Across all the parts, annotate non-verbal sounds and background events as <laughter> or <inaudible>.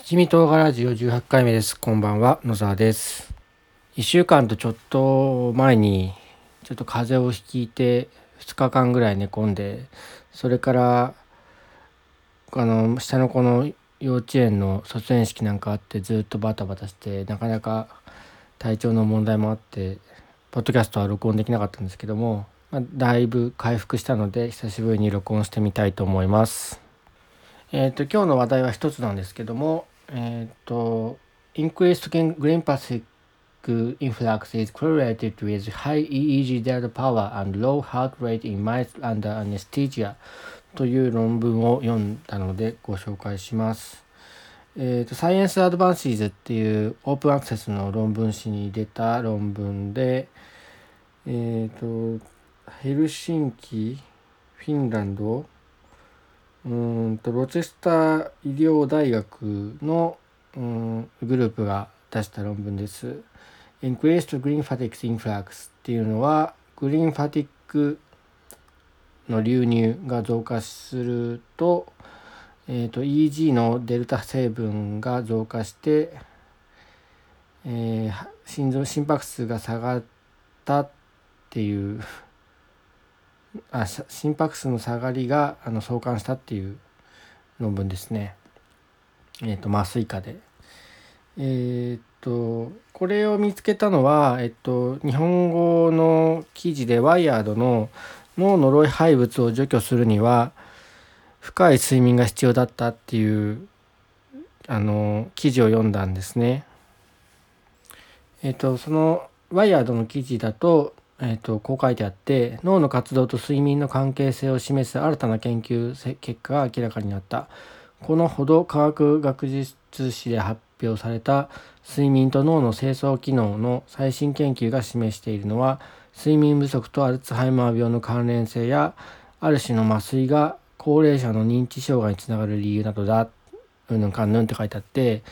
七味唐辛子を18回目です。こんばんは、野沢です。1週間とちょっと前に、ちょっと風邪をひいて、2日間ぐらい寝込んで、それから、あの、下の子の幼稚園の卒園式なんかあって、ずっとバタバタして、なかなか体調の問題もあって、ポッドキャストは録音できなかったんですけども、まあ、だいぶ回復したので、久しぶりに録音してみたいと思います。えっ、ー、と、今日の話題は一つなんですけども、えっ、ー、と、increased glymphatic influx is correlated with high EEG data power and low heart rate in mice under anesthesia という論文を読んだのでご紹介します。えっ、ー、と、Science Advances っていうオープンアクセスの論文誌に出た論文で、えっ、ー、と、ヘルシンキ、フィンランド、うんとロチェスター医療大学のうんグループが出した論文です。Increased Green Fatigue Influx っていうのはグリーンファティックの流入が増加すると,、えーと、EG のデルタ成分が増加して、えー、心臓心拍数が下がったっていうあ心拍数の下がりがあの相関したっていう論文ですね。えっ、ー、と麻酔科で。えっ、とこれを見つけたのは、えっ、と、日本語の記事でワイヤードの脳の老廃物を除去するには深い睡眠が必要だったっていうあの記事を読んだんですね。えっ、とそのワイヤードの記事だとえーと、こう書いてあって脳の活動と睡眠の関係性を示す新たな研究結果が明らかになった。このほど科学学術誌で発表された睡眠と脳の清掃機能の最新研究が示しているのは睡眠不足とアルツハイマー病の関連性やある種の麻酔が高齢者の認知障害につながる理由などだ。うんぬんかんぬんって書いてあって、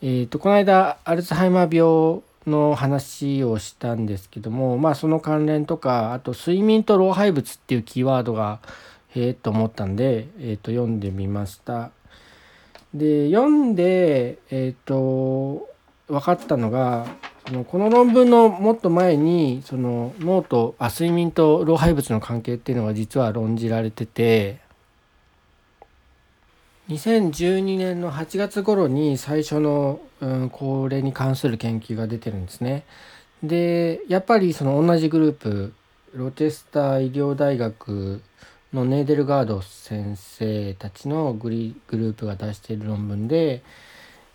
えーとこの間アルツハイマー病の話をしたんですけどもまあその関連とかあと睡眠と老廃物っていうキーワードがへえと思ったんで、えー、と読んでみました。で読んでえっ、ー、と分かったのがそのこの論文のもっと前にその脳とあ睡眠と老廃物の関係っていうのが実は論じられてて2012年の8月頃に最初の、うん、これに関する研究が出てるんですね。でやっぱりその同じグループロチェスター医療大学のネーデルガード先生たちのグリグループが出している論文で、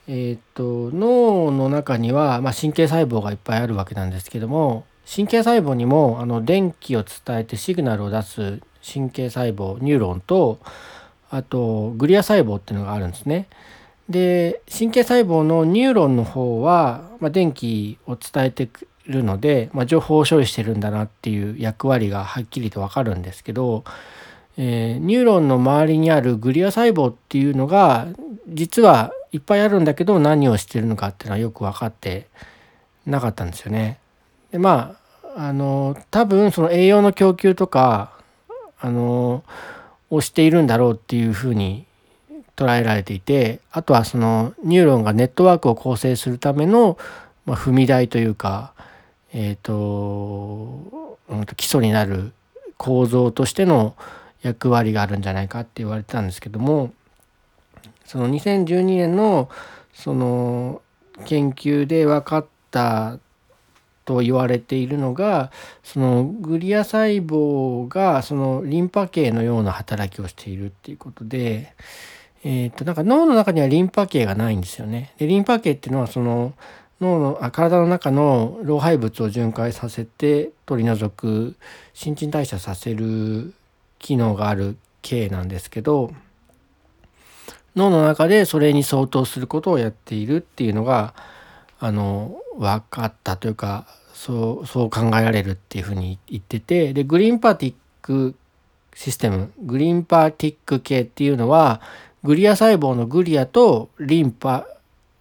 えーと、脳の中には、まあ、神経細胞がいっぱいあるわけなんですけども神経細胞にもあの電気を伝えてシグナルを出す神経細胞ニューロンとあとグリア細胞っていうのがあるんですね。で神経細胞のニューロンの方は、まあ、電気を伝えてくるので、まあ、情報を処理してるんだなっていう役割がはっきりと分かるんですけど、えー、ニューロンの周りにあるグリア細胞っていうのが実はいっぱいあるんだけど何をしてるのかっていうのはよく分かってなかったんですよね。でまああの多分その栄養の供給とかあのをしているんだろうっていうふうに捉えられていてあとはそのニューロンがネットワークを構成するための、踏み台というか、えー、と基礎になる構造としての役割があるんじゃないかって言われてたんですけどもその2012年のその研究で分かったと言われているのがそのグリア細胞がそのリンパ系のような働きをしているっていうことで、えー、となんか脳の中にはリンパ系がないんですよね。でリンパ系っていうのはその脳のあ体の中の老廃物を巡回させて取り除く新陳代謝させる機能がある系なんですけど脳の中でそれに相当することをやっているっていうのがあの分かったというかそうそう考えられるっていうふうに言っててでグリーンパティックシステムグリーンパティック系っていうのはグリア細胞のグリアとリンパ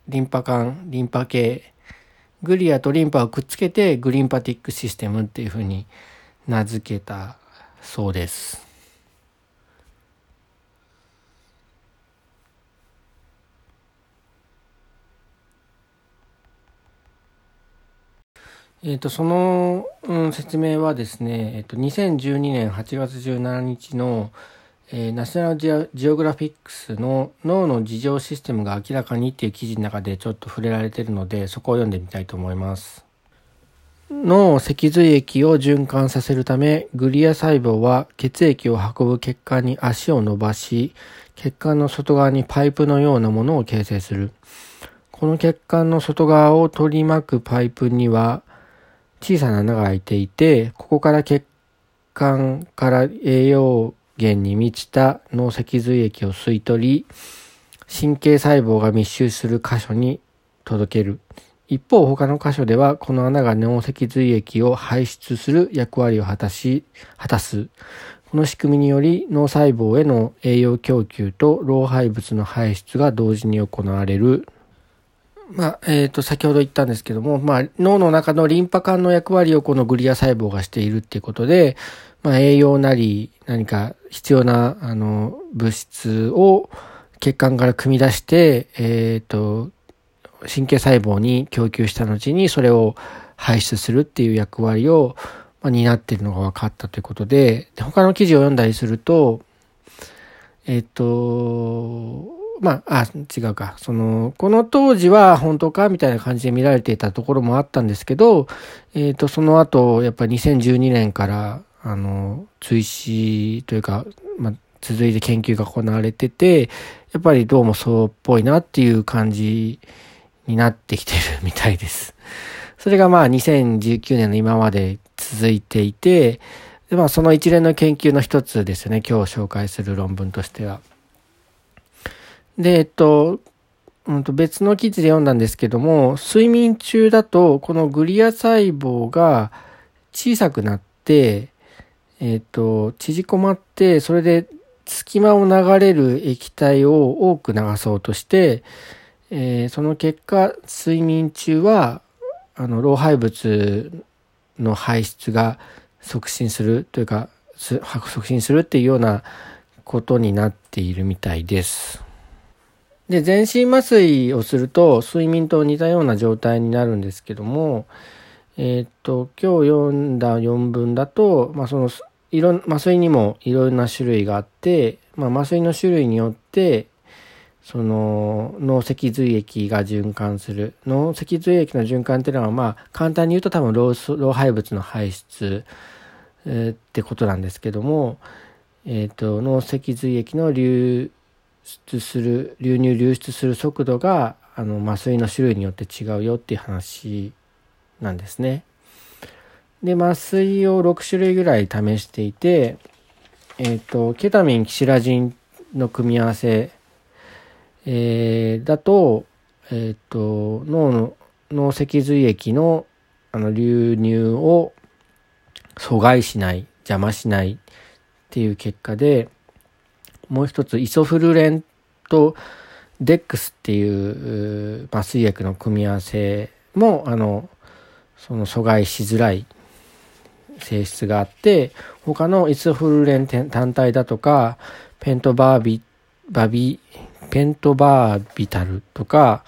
リンパ管リンパ系グリアとリンパをくっつけてグリーンパティックシステムっていうふうに名付けたそうです。えっ、ー、と、その、うん、説明はですね、えっ、ー、と、2012年8月17日の、えー、ナショナルジオグラフィックスの脳の事情システムが明らかにっていう記事の中でちょっと触れられているので、そこを読んでみたいと思います。脳脊髄液を循環させるため、グリア細胞は血液を運ぶ血管に足を伸ばし、血管の外側にパイプのようなものを形成する。この血管の外側を取り巻くパイプには小さな穴が開いていて、ここから血管から栄養源に満ちた脳脊髄液を吸い取り、神経細胞が密集する箇所に届ける。一方、他の箇所では、この穴が脳脊髄液を排出する役割を果たし、果たす。この仕組みにより、脳細胞への栄養供給と老廃物の排出が同時に行われる。まあ、えっ、ー、と、先ほど言ったんですけども、まあ、脳の中のリンパ管の役割をこのグリア細胞がしているっていうことで、まあ、栄養なり、何か必要な、あの、物質を血管から組み出して、えっ、ー、と、神経細胞に供給した後にそれを排出するっていう役割を、まあ、担っているのが分かったということで、で他の記事を読んだりすると、えっ、ー、と、まあ、あ、違うか。その、この当時は本当かみたいな感じで見られていたところもあったんですけど、えっ、ー、と、その後、やっぱり2012年から、あの、追試というか、まあ、続いて研究が行われてて、やっぱりどうもそうっぽいなっていう感じになってきてる <laughs> みたいです。それがまあ2019年の今まで続いていて、でまあその一連の研究の一つですよね、今日紹介する論文としては。で、えっと、うん、と別の記事で読んだんですけども、睡眠中だとこのグリア細胞が小さくなって、えっと、縮こまって、それで隙間を流れる液体を多く流そうとして、えー、その結果、睡眠中は、あの、老廃物の排出が促進するというか、促進するっていうようなことになっているみたいです。で、全身麻酔をすると睡眠と似たような状態になるんですけども、えー、っと、今日読んだ4文だと、まあ、その、いろ、麻酔にもいろんな種類があって、まあ、麻酔の種類によって、その脳脊髄液が循環する。脳脊髄液の循環っていうのはまあ簡単に言うと多分老老廃物の排出、えー、ってことなんですけども、えーと、脳脊髄液の流出する流入流出する速度があの麻酔の種類によって違うよっていう話なんですね。で麻酔を6種類ぐらい試していて、えっ、ー、とケタミンキシラジンの組み合わせえー、だと、えっ、ー、と、脳の、脳脊髄液のあの流入を阻害しない、邪魔しないっていう結果で、もう一つ、イソフルレンとデックスっていう麻酔薬の組み合わせも、あの、その阻害しづらい性質があって、他のイソフルレン単体だとか、ペントバービ、バビ、ペントバービタルとか、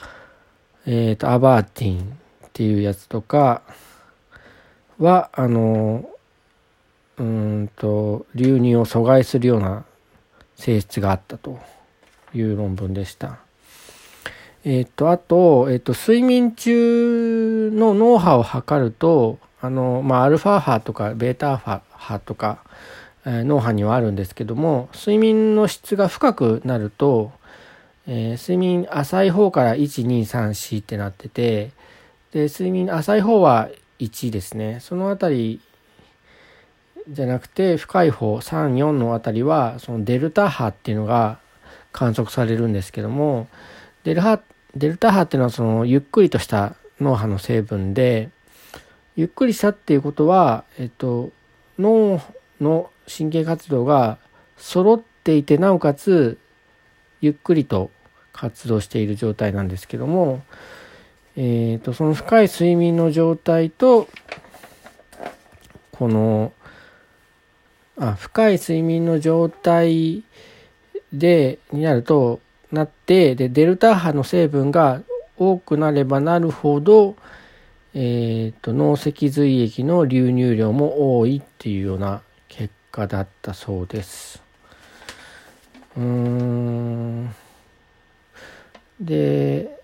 えっ、ー、と、アバーティンっていうやつとかは、あの、うんと、流入を阻害するような性質があったという論文でした。えっ、と、あと、えっ、と、睡眠中の脳波を測ると、あの、まあ、アルファ波とかベータ波とか、えー、脳波にはあるんですけども、睡眠の質が深くなると、えー、睡眠浅い方から1234ってなっててで睡眠浅い方は1ですねそのあたりじゃなくて深い方34のあたりはそのデルタ波っていうのが観測されるんですけどもデルデルタ波っていうのはそのゆっくりとした脳波の成分でゆっくりしたっていうことは、えっと、脳の神経活動が揃っていてなおかつゆっくりと活動している状態なんですけども、えーと、その深い睡眠の状態とこのあ深い睡眠の状態でになるとなってでデルタ波の成分が多くなればなるほど、ええっ、と、脳脊髄液の流入量も多いっていうような結果だったそうです。うーん。で、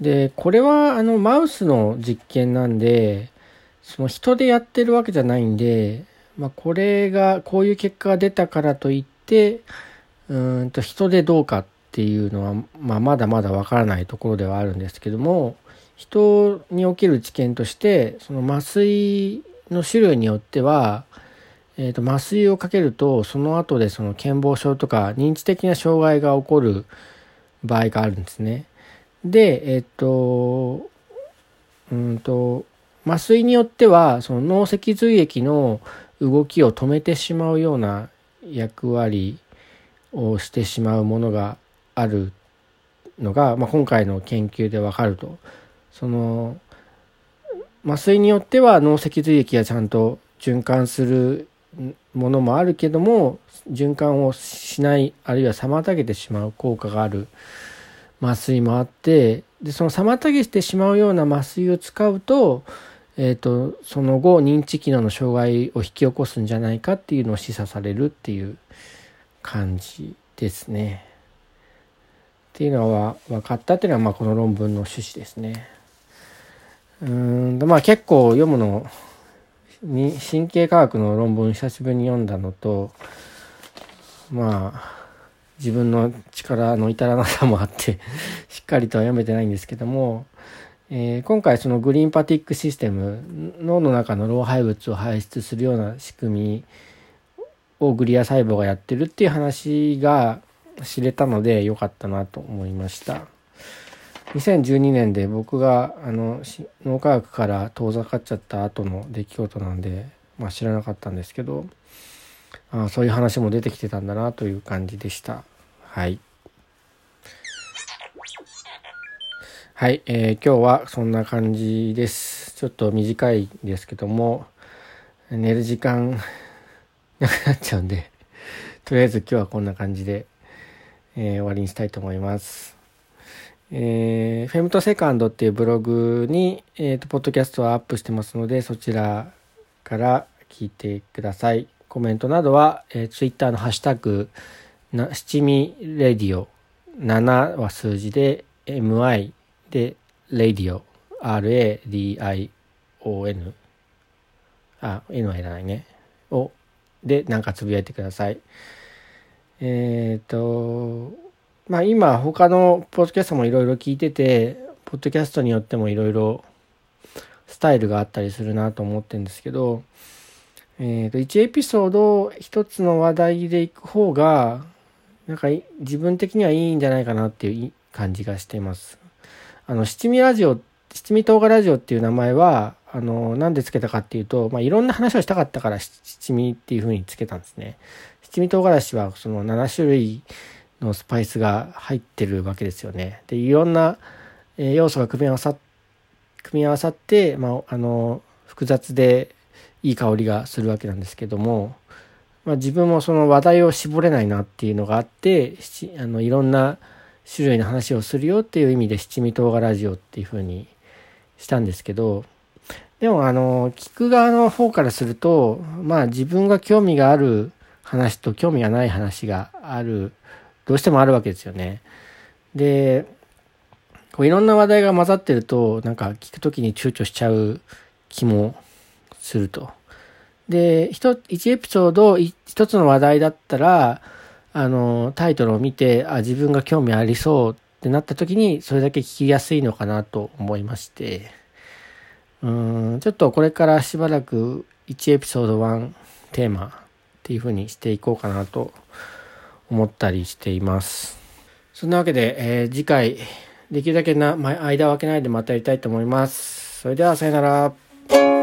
で、これはあのマウスの実験なんで、その人でやってるわけじゃないんで、まあ、これが、こういう結果が出たからといって、うんと人でどうかっていうのは、まあ、まだまだわからないところではあるんですけども、人における知見として、その麻酔の種類によっては、えー、と麻酔をかけるとその後でその健忘症とか認知的な障害が起こる場合があるんですね。で、えっ、ー、と、うんと、麻酔によってはその脳脊髄液の動きを止めてしまうような役割をしてしまうものがあるのが、まあ、今回の研究でわかると。その麻酔によっては脳脊髄液がちゃんと循環するものもあるけども循環をしないあるいは妨げてしまう効果がある麻酔もあってでその妨げてしまうような麻酔を使うと,、えーと、その後認知機能の障害を引き起こすんじゃないかっていうのを示唆されるっていう感じですね。っていうのは分かったっていうのはまあこの論文の趣旨ですね。うんまあ結構読むのに神経科学の論文久しぶりに読んだのとまあ自分の力の至らなさもあって <laughs> しっかりとは読めてないんですけども、えー、今回そのグリーンパティックシステム脳の中の老廃物を排出するような仕組みをグリア細胞がやってるっていう話が知れたので良かったなと思いました。2012年で僕があの脳科学から遠ざかっちゃった後の出来事なんで、まあ、知らなかったんですけどあそういう話も出てきてたんだなという感じでしたはいはい、えー、今日はそんな感じですちょっと短いですけども寝る時間 <laughs> なくなっちゃうんでとりあえず今日はこんな感じで、えー、終わりにしたいと思いますえー、フェムトセカンドっていうブログに、えっ、ー、と、ポッドキャストをアップしてますので、そちらから聞いてください。コメントなどは、えー、ツイッターのハッシュタグ、な七味レディオ、7は数字で、MI で、レディオ、RADION、あ、N はいらないね。を、で、なんかつぶやいてください。えっ、ー、と、まあ今他のポッドキャストもいろいろ聞いてて、ポッドキャストによってもいろいろスタイルがあったりするなと思ってるんですけど、えっ、ー、と、1エピソード1つの話題でいく方が、なんか自分的にはいいんじゃないかなっていう感じがしています。あの、七味ラジオ、七味唐辛ラジオっていう名前は、あの、なんでつけたかっていうと、まあ、いろんな話をしたかったから七味っていう風につけたんですね。七味唐辛子はその7種類のスパイスが入ってるわけですよね。でいろんな要素が組み合わさ組み合わさって、まあ、あの複雑でいい香りがするわけなんですけども、まあ、自分もその話題を絞れないなっていうのがあってあのいろんな種類の話をするよっていう意味で七味唐辛ラジオっていうふうにしたんですけどでもあの聞く側の方からするとまあ自分が興味がある話と興味がない話があるどうしてもあるわけですよね。で、こういろんな話題が混ざってると、なんか聞くときに躊躇しちゃう気もすると。で、一エピソード一つの話題だったら、あの、タイトルを見て、あ、自分が興味ありそうってなった時に、それだけ聞きやすいのかなと思いまして、うん、ちょっとこれからしばらく1エピソード1テーマっていう風にしていこうかなと思ったりしています。そんなわけで、えー、次回、できるだけな、間を空けないでまたやりたいと思います。それでは、さよなら。